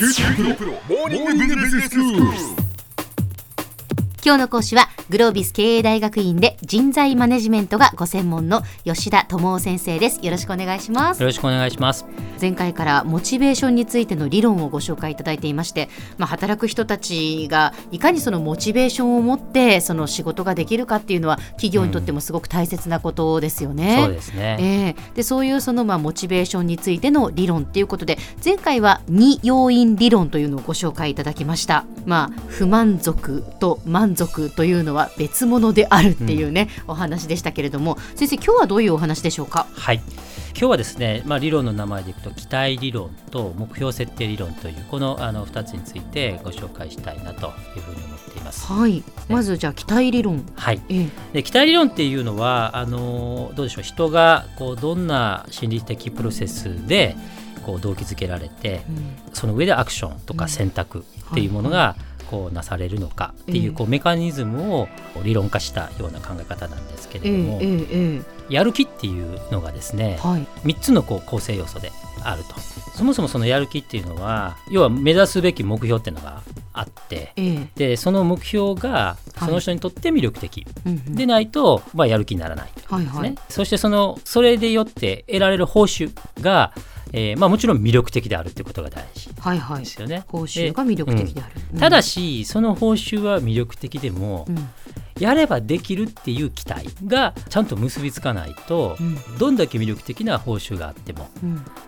QT PRO モーニングビジネススクール今日の講師はグロービス経営大学院で人材マネジメントがご専門の吉田智夫先生です。よろしくお願いします。よろしくお願いします。前回からモチベーションについての理論をご紹介いただいていまして、まあ、働く人たちがいかにそのモチベーションを持ってその仕事ができるかっていうのは企業にとってもすごく大切なことですよね。うん、そうですね、えー、でそういうそのまあモチベーションについての理論っていうことで前回は2要因理論というのをご紹介いただきました。まあ、不満足と満足というのは別物であるっていうね、うん、お話でしたけれども先生今日はどういうお話でしょうか？はい。今日はですね、まあ、理論の名前でいくと期待理論と目標設定理論というこのあの2つについてご紹介したいなというふうに思っています。はい、ね、まずじゃあ期待理論。はい、ええ、で期待理論っていうのはあのどうでしょう人がこうどんな心理的プロセスでこう動機づけられて、うん、その上でアクションとか選択っていうものが、うんはいはいこうなされるのかっていうこうメカニズムを理論化したような考え方なんですけれども、やる気っていうのがですね、はい、3つのこう構成要素であると。そもそもそのやる気っていうのは要は目指すべき目標っていうのがあって、でその目標がその人にとって魅力的、はい、でないと、まあ、やる気にならないですね、そしてそのそれでよって得られる報酬がえーまあ、もちろん魅力的であるということが大事ですよね。はいはい、報酬が魅力的である、うん、ただしその報酬は魅力的でも、うん、やればできるっていう期待がちゃんと結びつかないと、うん、どんだけ魅力的な報酬があっても、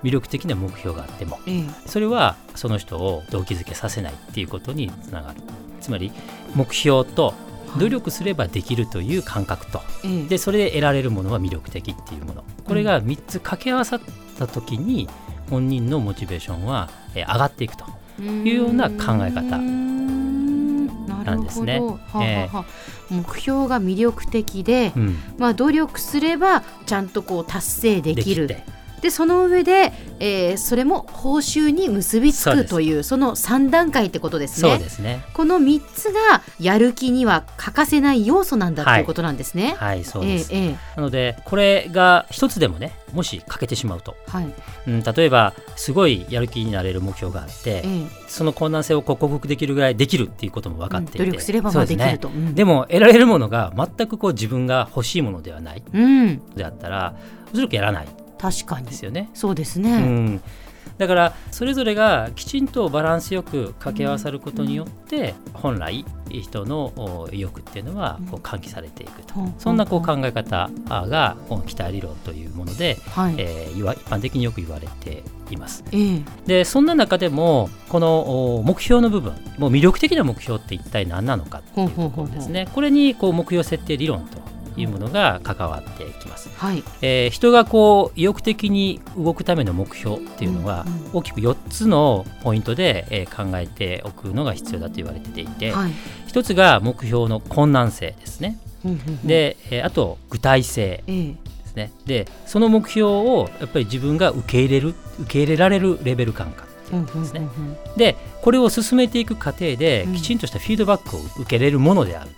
魅力的な目標があっても、それはその人を動機づけさせないっていうことにつながる。つまり目標と努力すればできるという感覚と、でそれで得られるものは魅力的っていうもの。これが3つ掛け合わさった時に本人のモチベーションは上がっていくというような考え方。なんですね。えー、目標が魅力的で、うん、まあ、努力すればちゃんとこう達成できる。でその上で、えー、それも報酬に結びつくというその3段階ってことですね。そうですね。この3つがやる気には欠かせない要素なんだということなんですね。はい、はい、そうです、えーえー、なのでこれが一つでもねもし欠けてしまうと、はい。うん、例えばすごいやる気になれる目標があって、えー、その困難性を克服できるぐらいできるっていうことも分かっていて、うん、努力すればまあできると、ねうん、でも得られるものが全くこう自分が欲しいものではない、うん、であったらおそらくやらない確かに。ですよね。そうですね、うん。だからそれぞれがきちんとバランスよく掛け合わさることによって本来人の意欲っていうのはこう喚起されていくと、そんなこう考え方がこの期待理論というもので、はい、えー、一般的によく言われています。えー、でそんな中でもこの目標の部分もう魅力的な目標って一体何なのかっていうところですね。これにこう目標設定理論というものが関わってきます。はい、えー、人がこう意欲的に動くための目標っていうのは、大きく4つのポイントで、えー、考えておくのが必要だと言われていて、はい、1つが目標の困難性ですね。で、えー、あと具体性ですね。でその目標をやっぱり自分が受け入れる受け入れられるレベル感覚ですね。でこれを進めていく過程できちんとしたフィードバックを受けれるものである。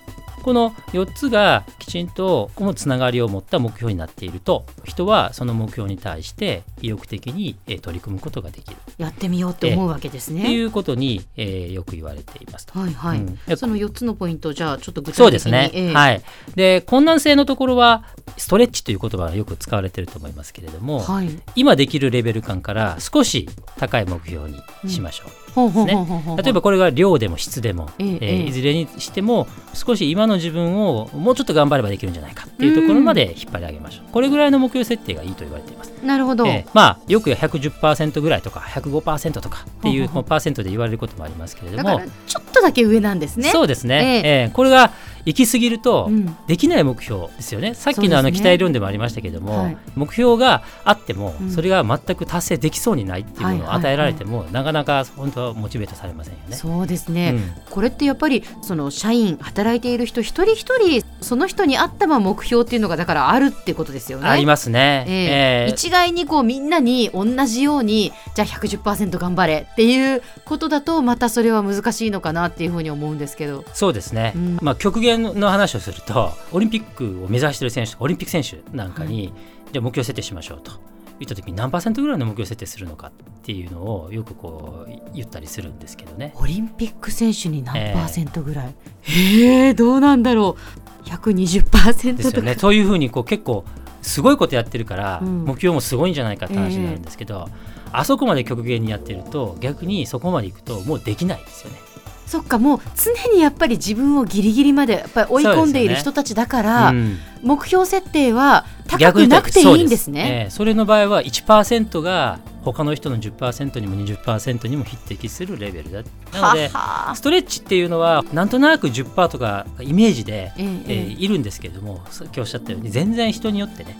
この4つがきちんとこのつながりを持った目標になっていると人はその目標に対して意欲的に取り組むことができる。やってみようって思うわけですね。ということに、えー、よく言われていますはいはい、うん、その4つのポイントじゃあちょっと具体的にそうですね、えー、はい。で困難性のところはストレッチという言葉がよく使われていると思いますけれども、はい、今できるレベル感から少し高い目標にしましょう。うんですね。例えばこれが量でも質でも、ええいずれにしても少し今の自分をもうちょっと頑張ればできるんじゃないかっていうところまで引っ張り上げましょう。これぐらいの目標設定がいいと言われています。なるほど。えー、まあよく110%ぐらいとか105%とかっていうパーセントで言われることもありますけれども、ちょっとだけ上なんですね。そうですね。えー、えー、これが行き過ぎるとできない目標ですよね、うん、さっきのあの期待論でもありましたけども、ねはい、目標があってもそれが全く達成できそうにないっていうものを与えられても、なかなか本当はモチベートされませんよね。そうですね、うん、これってやっぱりその社員働いている人一人一人その人に合ったま目標っていうのがだからあるってことですよね。ありますね。えー、えー、一概にこうみんなに同じようにじゃあ110%頑張れっていうことだとまたそれは難しいのかなっていうふうに思うんですけど。そうですね。うん、まあ極限の話をするるとオリンピックを目指している選手オリンピック選手なんかに、はい、じゃあ目標設定しましょうと。言った時に何パーセントぐらいの目標設定するのかっていうのをよくこう言ったりするんですけどね。オリンピック選手に何パーセントぐらい、えー、えー、どうなんだろう？120%ですよね。そういうふうにこう結構すごいことやってるから、うん、目標もすごいんじゃないかって話になるんですけど、えー、あそこまで極限にやってると逆にそこまでいくともうできないですよね。そっかもう常にやっぱり自分をギリギリまでやっぱり追い込んでいる人たちだから、ねうん、目標設定は高くなくていいんですね。それの場合は1%が他の人の10%にも20%にも匹敵するレベルだ。なのでストレッチっていうのはなんとなく10%とかイメージで、えー、えー、いるんですけれどもさっきおっしゃったように全然人によってね。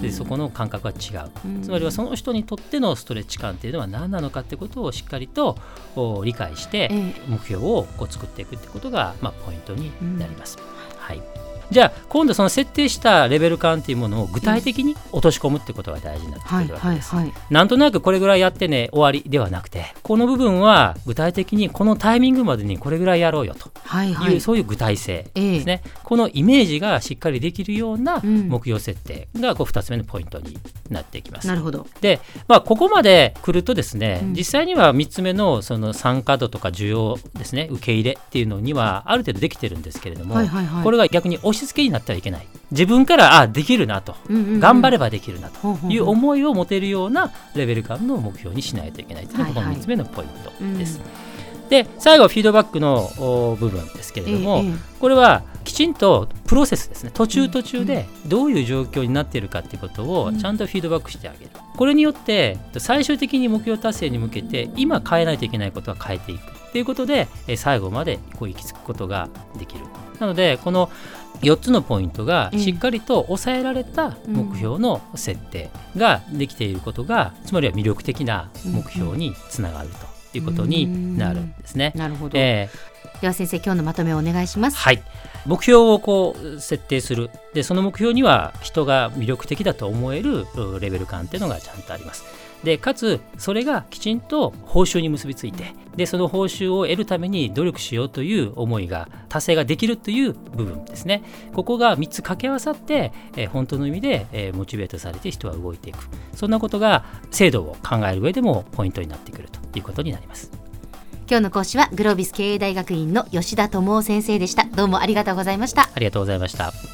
でそこの感覚は違う。つまりはその人にとってのストレッチ感っていうのは何なのかってことをしっかりと理解して目標をこう作っていくってことが、まあ、ポイントになります。はいじゃあ今度その設定したレベル感っていうものを具体的に落とし込むってことが大事になってくるわけです。なんとなくこれぐらいやってね終わりではなくてこの部分は具体的にこのタイミングまでにこれぐらいやろうよと。いう、はい。はい、そういう具体性。ですね、え。ー、このイメージがしっかりできるような目標設定がこう2つ目のポイントになっていきます。なるほど。で、まあ、ここまで来るとですね、うん、実際には3つ目のその参加度とか需要ですね受け入れっていうのにはある程度できてるんですけれども、はいはいはい、これが逆に押し付けになってはいけない。自分からあできるなと、うんうんうん、頑張ればできるなと。いう思いを持てるようなレベル感の目標にしないといけないというのがこの3つ目のポイントです。はいはいで最後フィードバックの部分ですけれども、ええ、これはきちんとプロセスですね。途中途中でどういう状況になっているかということをちゃんとフィードバックしてあげる、うん、これによって最終的に目標達成に向けて今変えないといけないことは変えていく。ということで最後までこう行き着くことができる。なのでこの4つのポイントがしっかりと抑えられた目標の設定ができていることが、つまりは魅力的な目標につながると。いうことになるんですね。なるほど、えー、では先生今日のまとめをお願いします。はい目標をこう設定するでその目標には人が魅力的だと思えるレベル感っていうのがちゃんとあります。でかつそれがきちんと報酬に結びついてでその報酬を得るために努力しようという思いが達成ができるという部分ですね。ここが3つ掛け合わさって、えー、本当の意味で、えー、モチベートされて人は動いていく。そんなことが制度を考える上でもポイントになってくるということになります。今日の講師はグロービス経営大学院の吉田智夫先生でした。どうもありがとうございました。ありがとうございました